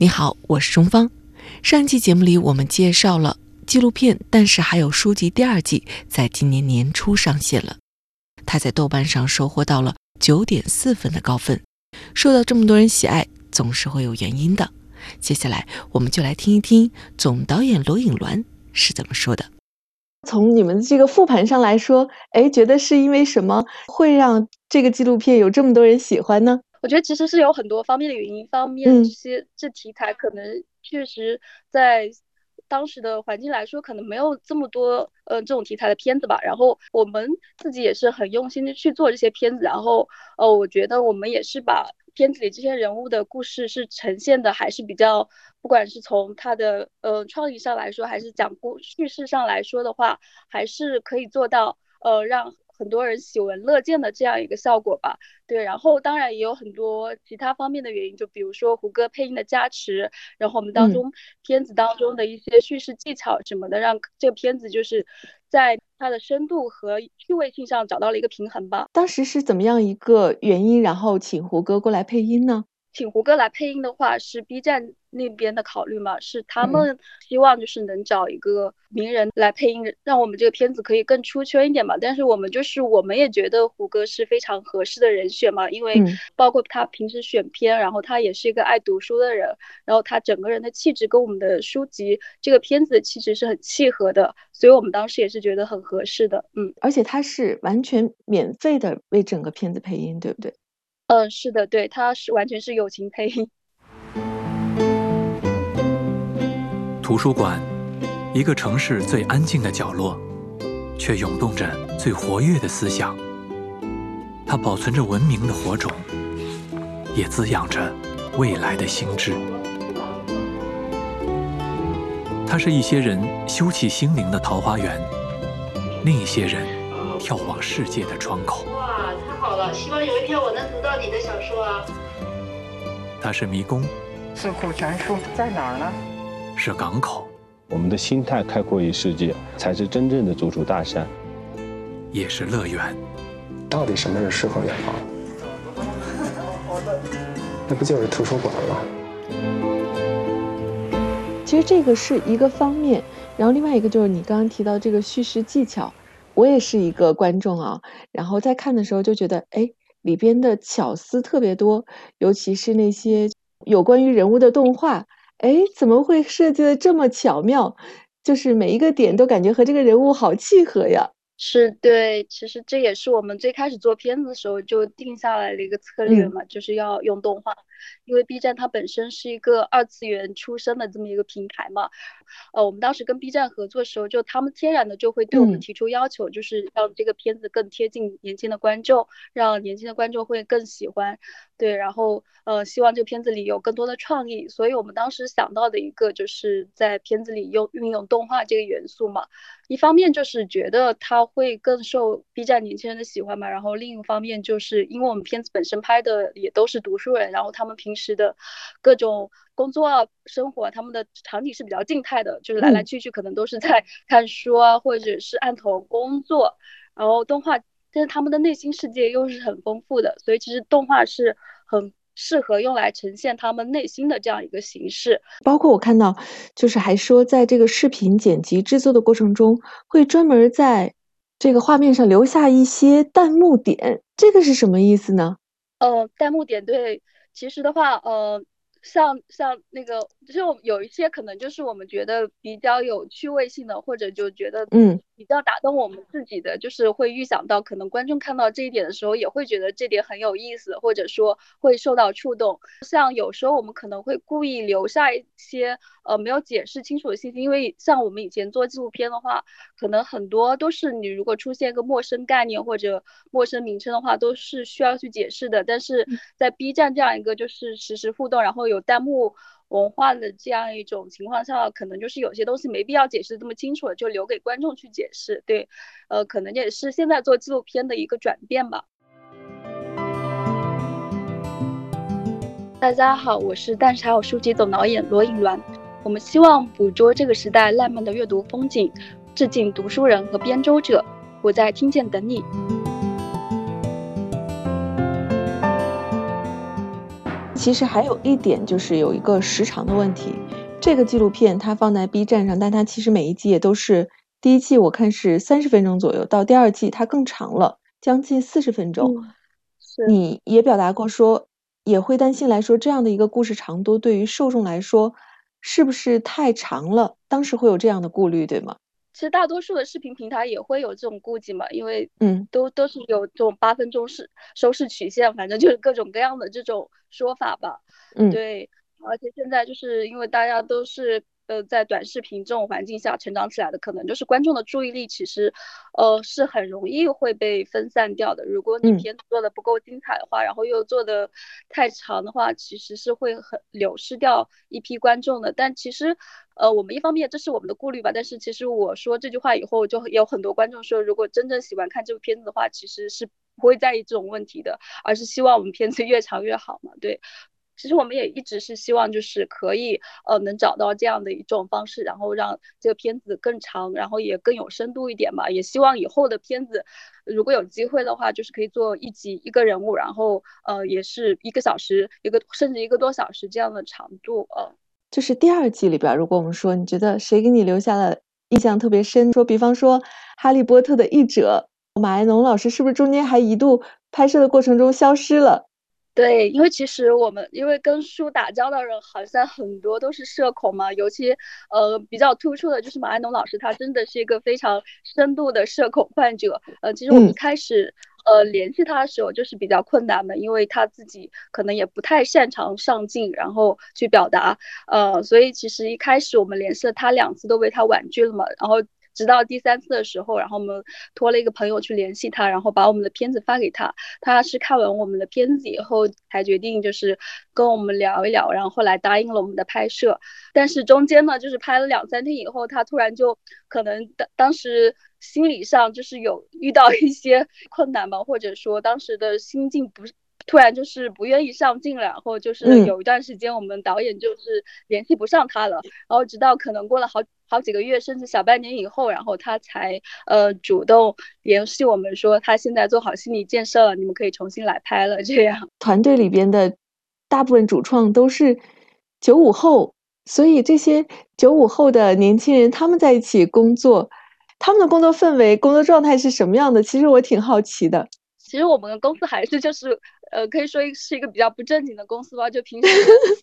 你好，我是钟芳。上一期节目里我们介绍了纪录片，但是还有书籍第二季在今年年初上线了。它在豆瓣上收获到了九点四分的高分，受到这么多人喜爱，总是会有原因的。接下来我们就来听一听总导演罗颖鸾是怎么说的。从你们这个复盘上来说，哎，觉得是因为什么会让这个纪录片有这么多人喜欢呢？我觉得其实是有很多方面的原因，方面这些这题材可能确实在当时的环境来说，可能没有这么多呃这种题材的片子吧。然后我们自己也是很用心的去做这些片子，然后呃，我觉得我们也是把片子里这些人物的故事是呈现的还是比较，不管是从他的呃创意上来说，还是讲故叙事上来说的话，还是可以做到呃让。很多人喜闻乐见的这样一个效果吧，对，然后当然也有很多其他方面的原因，就比如说胡歌配音的加持，然后我们当中片子当中的一些叙事技巧什么的，让这个片子就是在它的深度和趣味性上找到了一个平衡吧。当时是怎么样一个原因，然后请胡歌过来配音呢？请胡歌来配音的话，是 B 站那边的考虑嘛？是他们希望就是能找一个名人来配音，让我们这个片子可以更出圈一点嘛。但是我们就是我们也觉得胡歌是非常合适的人选嘛，因为包括他平时选片，然后他也是一个爱读书的人，然后他整个人的气质跟我们的书籍这个片子的气质是很契合的，所以我们当时也是觉得很合适的。嗯，而且他是完全免费的为整个片子配音，对不对？嗯，是的，对，他是完全是友情配音。图书馆，一个城市最安静的角落，却涌动着最活跃的思想。它保存着文明的火种，也滋养着未来的心智。它是一些人休憩心灵的桃花源，另一些人眺望世界的窗口。希望有一天我能读到你的小说啊。它是迷宫，四库全书在哪儿呢？是港口。我们的心态开阔于世界，才是真正的走出大山。也是乐园。到底什么人适合远方？那不就是图书馆吗？其实这个是一个方面，然后另外一个就是你刚刚提到这个叙事技巧。我也是一个观众啊，然后在看的时候就觉得，哎，里边的巧思特别多，尤其是那些有关于人物的动画，哎，怎么会设计的这么巧妙？就是每一个点都感觉和这个人物好契合呀。是对，其实这也是我们最开始做片子的时候就定下来的一个策略嘛，就是要用动画，因为 B 站它本身是一个二次元出身的这么一个平台嘛。呃，我们当时跟 B 站合作的时候，就他们天然的就会对我们提出要求，就是让这个片子更贴近年轻的观众，让年轻的观众会更喜欢。对，然后呃，希望这个片子里有更多的创意，所以我们当时想到的一个就是在片子里用运用动画这个元素嘛。一方面就是觉得它会更受 B 站年轻人的喜欢嘛，然后另一方面就是因为我们片子本身拍的也都是读书人，然后他们平时的各种工作啊、生活，他们的场景是比较静态的，就是来来去去可能都是在 看书啊，或者是案头工作，然后动画。但是他们的内心世界又是很丰富的，所以其实动画是很适合用来呈现他们内心的这样一个形式。包括我看到，就是还说在这个视频剪辑制作的过程中，会专门在这个画面上留下一些弹幕点，这个是什么意思呢？呃，弹幕点对，其实的话，呃。像像那个，就有一些可能就是我们觉得比较有趣味性的，或者就觉得嗯比较打动我们自己的，就是会预想到可能观众看到这一点的时候，也会觉得这点很有意思，或者说会受到触动。像有时候我们可能会故意留下一些呃没有解释清楚的信息，因为像我们以前做纪录片的话，可能很多都是你如果出现一个陌生概念或者陌生名称的话，都是需要去解释的。但是在 B 站这样一个就是实时互动，然后有弹幕文化的这样一种情况下，可能就是有些东西没必要解释这么清楚了，就留给观众去解释。对，呃，可能也是现在做纪录片的一个转变吧。大家好，我是淡茶有书籍总导演罗颖鸾。我们希望捕捉这个时代烂漫的阅读风景，致敬读书人和编舟者。我在听见等你。其其实还有一点就是有一个时长的问题。这个纪录片它放在 B 站上，但它其实每一季也都是第一季我看是三十分钟左右，到第二季它更长了，将近四十分钟。是你也表达过说，也会担心来说这样的一个故事长度对于受众来说是不是太长了？当时会有这样的顾虑，对吗？其实大多数的视频平台也会有这种顾忌嘛，因为嗯，都都是有这种八分钟是收视曲线，反正就是各种各样的这种说法吧。嗯，对，而且现在就是因为大家都是呃在短视频这种环境下成长起来的，可能就是观众的注意力其实呃是很容易会被分散掉的。如果你嗯片子做的不够精彩的话，然后又做的太长的话，其实是会很流失掉一批观众的。但其实呃我们一方面这是我们的顾虑吧，但是其实我说这句话以后，就有很多观众说，如果真正喜欢看这部片子的话，其实是不会在意这种问题的，而是希望我们片子越长越好嘛。对。其实我们也一直是希望，就是可以呃能找到这样的一种方式，然后让这个片子更长，然后也更有深度一点嘛。也希望以后的片子，如果有机会的话，就是可以做一集一个人物，然后呃也是一个小时，一个甚至一个多小时这样的长度呃。就是第二季里边，如果我们说你觉得谁给你留下了印象特别深，说比方说《哈利波特》的译者马爱农老师，是不是中间还一度拍摄的过程中消失了？对，因为其实我们因为跟书打交道的人好像很多都是社恐嘛，尤其呃比较突出的就是马爱农老师，他真的是一个非常深度的社恐患者。呃，其实我们一开始、呃联系他的时候就是比较困难的，因为他自己可能也不太擅长上镜，然后去表达，呃，所以其实一开始我们联系了他两次都被他婉拒了嘛，然后。直到第三次的时候，然后我们托了一个朋友去联系他，然后把我们的片子发给他。他是看完我们的片子以后才决定，就是跟我们聊一聊，然后后来答应了我们的拍摄。但是中间呢，就是拍了两三天以后，他突然就可能当当时心理上就是有遇到一些困难吧，或者说当时的心境不。突然就是不愿意上镜了，然后就是有一段时间我们导演就是联系不上他了，然后直到可能过了好好几个月，甚至小半年以后，然后他才呃主动联系我们说他现在做好心理建设了，你们可以重新来拍了。这样团队里边的大部分主创都是九五后，所以这些九五后的年轻人他们在一起工作，他们的工作氛围、工作状态是什么样的？其实我挺好奇的。其实我们的公司还是就是，呃，可以说是一个比较不正经的公司吧。就平时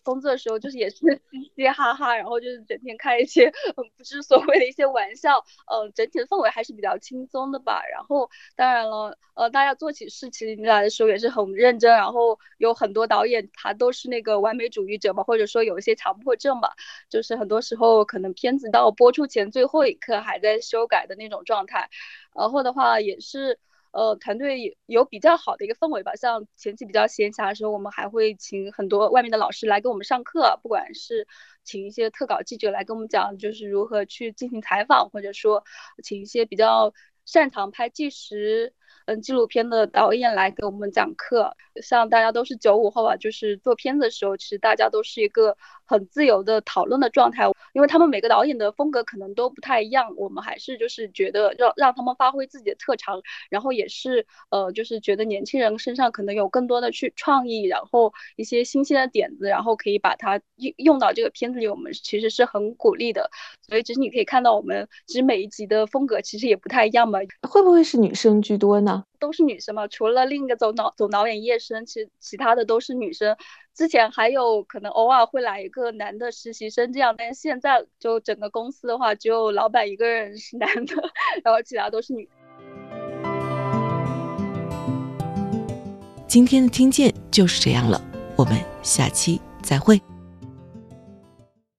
工作 的时候，就是也是嘻嘻哈哈，然后就是整天开一些嗯不知所谓的一些玩笑，呃，整体的氛围还是比较轻松的吧。然后当然了，呃，大家做起事情来的时候也是很认真，然后有很多导演他都是那个完美主义者嘛，或者说有一些强迫症吧，就是很多时候可能片子到播出前最后一刻还在修改的那种状态。然后的话也是。呃，团队有比较好的一个氛围吧。像前期比较闲暇的时候，我们还会请很多外面的老师来给我们上课，不管是请一些特稿记者来跟我们讲，就是如何去进行采访，或者说请一些比较擅长拍纪实、嗯纪录片的导演来给我们讲课。像大家都是九五后啊，就是做片子的时候，其实大家都是一个很自由的讨论的状态，因为他们每个导演的风格可能都不太一样，我们还是就是觉得让让他们发挥自己的特长，然后也是呃就是觉得年轻人身上可能有更多的去创意，然后一些新鲜的点子，然后可以把它用用到这个片子里，我们其实是很鼓励的。所以其实你可以看到，我们其实每一集的风格其实也不太一样嘛。会不会是女生居多呢？都是女生嘛，除了另一个总导总导演叶生，其实其他的都是女生。之前还有可能偶尔会来一个男的实习生这样，但是现在就整个公司的话，只有老板一个人是男的，然后其他都是女。今天的听见就是这样了，我们下期再会。